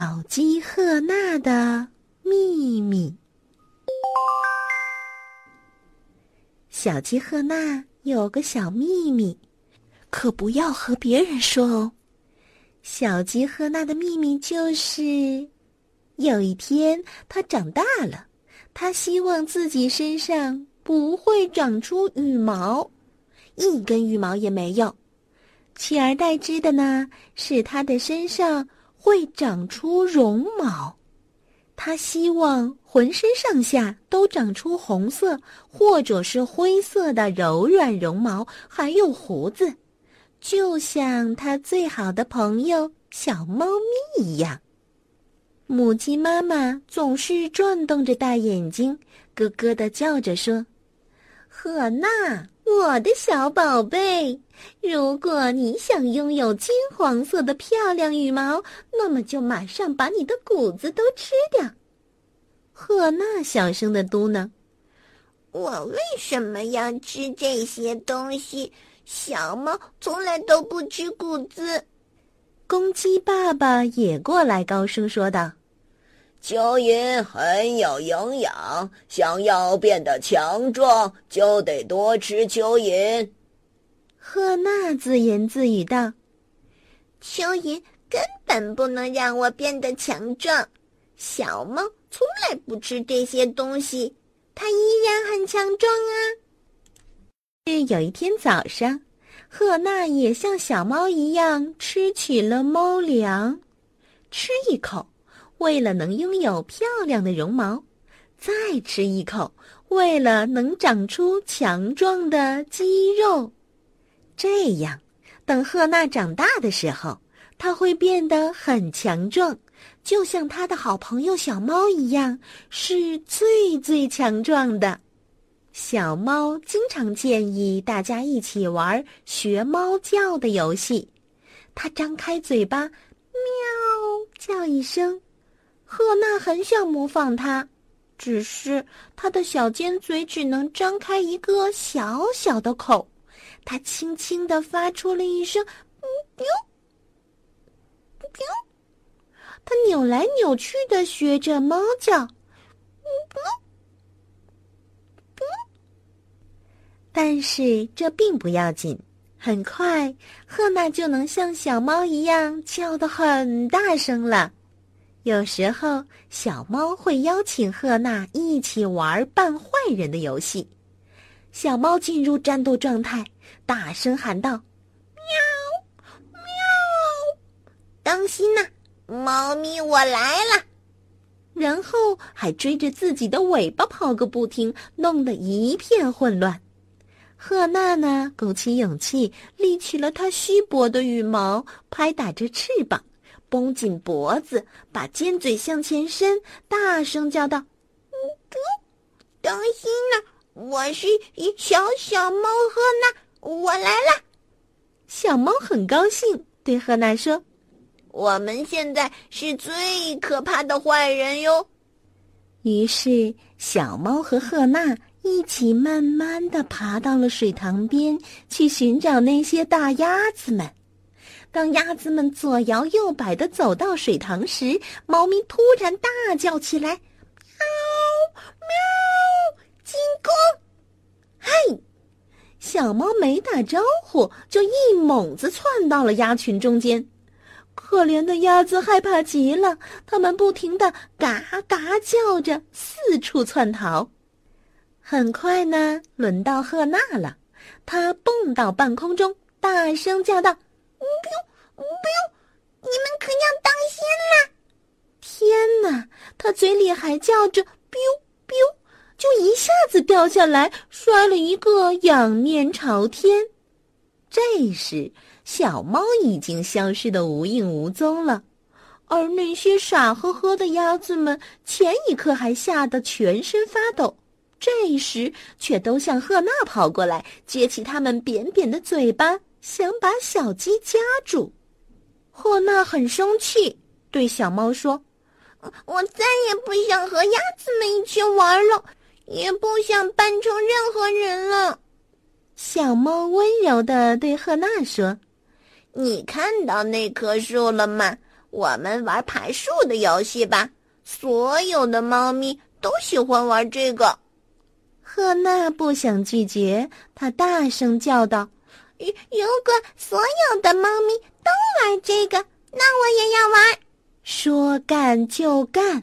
小鸡赫娜的秘密。小鸡赫娜有个小秘密，可不要和别人说哦。小鸡赫娜的秘密就是，有一天它长大了，它希望自己身上不会长出羽毛，一根羽毛也没有，取而代之的呢是它的身上会长出绒毛。它希望浑身上下都长出红色或者是灰色的柔软绒毛，还有胡子。就像他最好的朋友小猫咪一样，母鸡妈妈总是转动着大眼睛，咯咯的叫着说：“赫娜，我的小宝贝，如果你想拥有金黄色的漂亮羽毛，那么就马上把你的谷子都吃掉。”赫娜小声的嘟囔：“我为什么要吃这些东西？”小猫从来都不吃谷子。公鸡爸爸也过来高声说道：“蚯蚓很有营养，想要变得强壮，就得多吃蚯蚓。”赫娜自言自语道：“蚯蚓根本不能让我变得强壮。小猫从来不吃这些东西，它依然很强壮啊。”是有一天早上，赫娜也像小猫一样吃起了猫粮，吃一口，为了能拥有漂亮的绒毛；再吃一口，为了能长出强壮的肌肉。这样，等赫娜长大的时候，它会变得很强壮，就像她的好朋友小猫一样，是最最强壮的。小猫经常建议大家一起玩学猫叫的游戏。它张开嘴巴，喵叫一声。赫娜很想模仿它，只是它的小尖嘴只能张开一个小小的口。它轻轻地发出了一声“喵”，喵。它扭来扭去的学着猫叫，“”。但是这并不要紧，很快赫娜就能像小猫一样叫得很大声了。有时候，小猫会邀请赫娜一起玩扮坏人的游戏。小猫进入战斗状态，大声喊道：“喵，喵！当心呐，猫咪，我来了！”然后还追着自己的尾巴跑个不停，弄得一片混乱。赫娜呢，鼓起勇气，立起了她稀薄的羽毛，拍打着翅膀，绷紧脖子，把尖嘴向前伸，大声叫道：“不，当心呐！我是一小小猫赫娜，我来啦。”小猫很高兴，对赫娜说：“我们现在是最可怕的坏人哟。”于是，小猫和赫娜。一起慢慢的爬到了水塘边，去寻找那些大鸭子们。当鸭子们左摇右摆的走到水塘时，猫咪突然大叫起来：“喵喵！进攻！”嘿，小猫没打招呼，就一猛子窜到了鸭群中间。可怜的鸭子害怕极了，它们不停的嘎嘎叫着，四处窜逃。很快呢，轮到赫娜了。她蹦到半空中，大声叫道：“不不，你们可要当心啦！”天哪，它嘴里还叫着 “biu biu”，就一下子掉下来，摔了一个仰面朝天。这时，小猫已经消失的无影无踪了，而那些傻呵呵的鸭子们，前一刻还吓得全身发抖。这时，却都向赫娜跑过来，撅起他们扁扁的嘴巴，想把小鸡夹住。赫娜很生气，对小猫说：“我再也不想和鸭子们一起玩了，也不想扮成任何人了。”小猫温柔的对赫娜说：“你看到那棵树了吗？我们玩爬树的游戏吧。所有的猫咪都喜欢玩这个。赫娜不想拒绝，她大声叫道：“如果所有的猫咪都玩这个，那我也要玩。”说干就干，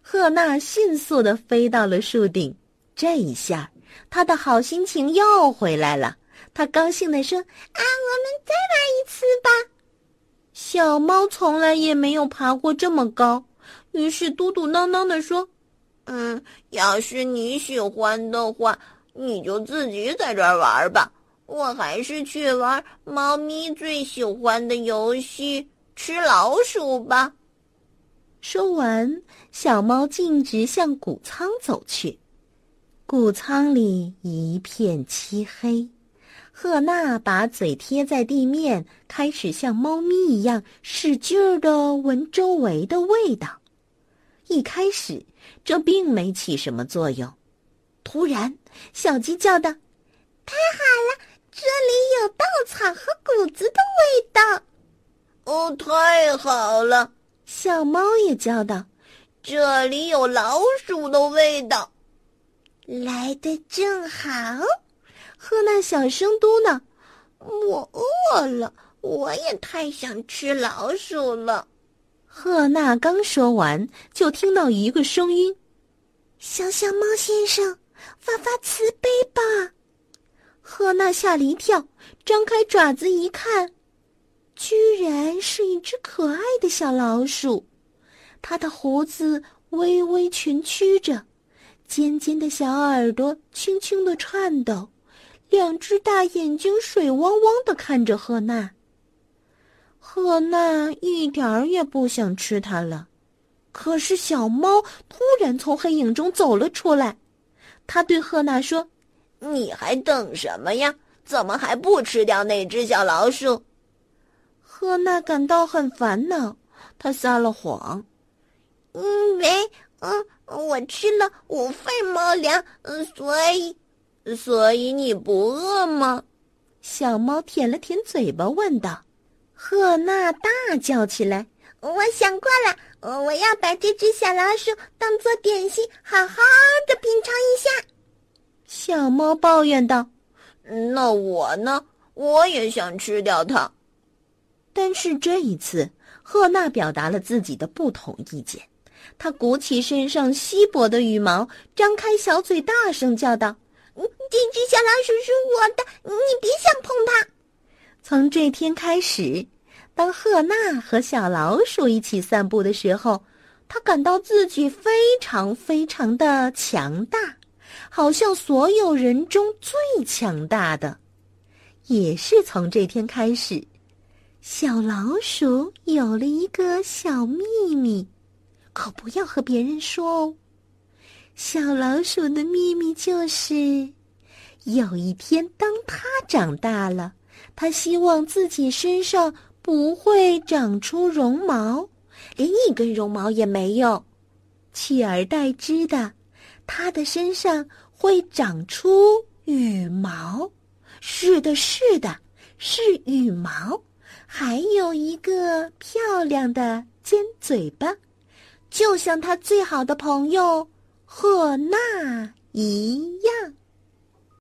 赫娜迅速的飞到了树顶。这一下，她的好心情又回来了。她高兴的说：“啊，我们再玩一次吧！”小猫从来也没有爬过这么高，于是嘟嘟囔囔的说：“嗯，要是你喜欢的话，你就自己在这儿玩吧。我还是去玩猫咪最喜欢的游戏——吃老鼠吧。”说完，小猫径直向谷仓走去。谷仓里一片漆黑，赫娜把嘴贴在地面，开始像猫咪一样使劲儿的闻周围的味道。一开始，这并没起什么作用。突然，小鸡叫道：“太好了，这里有稻草和谷子的味道！”哦，太好了！小猫也叫道：“这里有老鼠的味道，来的正好。”赫娜小声嘟囔：“我饿了，我也太想吃老鼠了。”赫娜刚说完，就听到一个声音：“小小猫先生，发发慈悲吧！”赫娜吓了一跳，张开爪子一看。居然是一只可爱的小老鼠，它的胡子微微蜷曲着，尖尖的小耳朵轻轻的颤抖，两只大眼睛水汪汪的看着赫娜。赫娜一点儿也不想吃它了，可是小猫突然从黑影中走了出来，它对赫娜说：“你还等什么呀？怎么还不吃掉那只小老鼠？”赫娜感到很烦恼，她撒了谎，因为嗯，我吃了五份猫粮，嗯，所以，所以你不饿吗？小猫舔了舔嘴巴，问道。赫娜大叫起来：“我想过了，我要把这只小老鼠当做点心，好好的品尝一下。”小猫抱怨道：“那我呢？我也想吃掉它。”但是这一次，赫娜表达了自己的不同意见。她鼓起身上稀薄的羽毛，张开小嘴，大声叫道：“这只小老鼠是我的，你别想碰它！”从这天开始，当赫娜和小老鼠一起散步的时候，她感到自己非常非常的强大，好像所有人中最强大的。也是从这天开始。小老鼠有了一个小秘密，可不要和别人说哦。小老鼠的秘密就是，有一天当它长大了，它希望自己身上不会长出绒毛，连一根绒毛也没有，取而代之的，它的身上会长出羽毛。是的，是的，是羽毛。还有一个漂亮的尖嘴巴，就像他最好的朋友赫娜一样。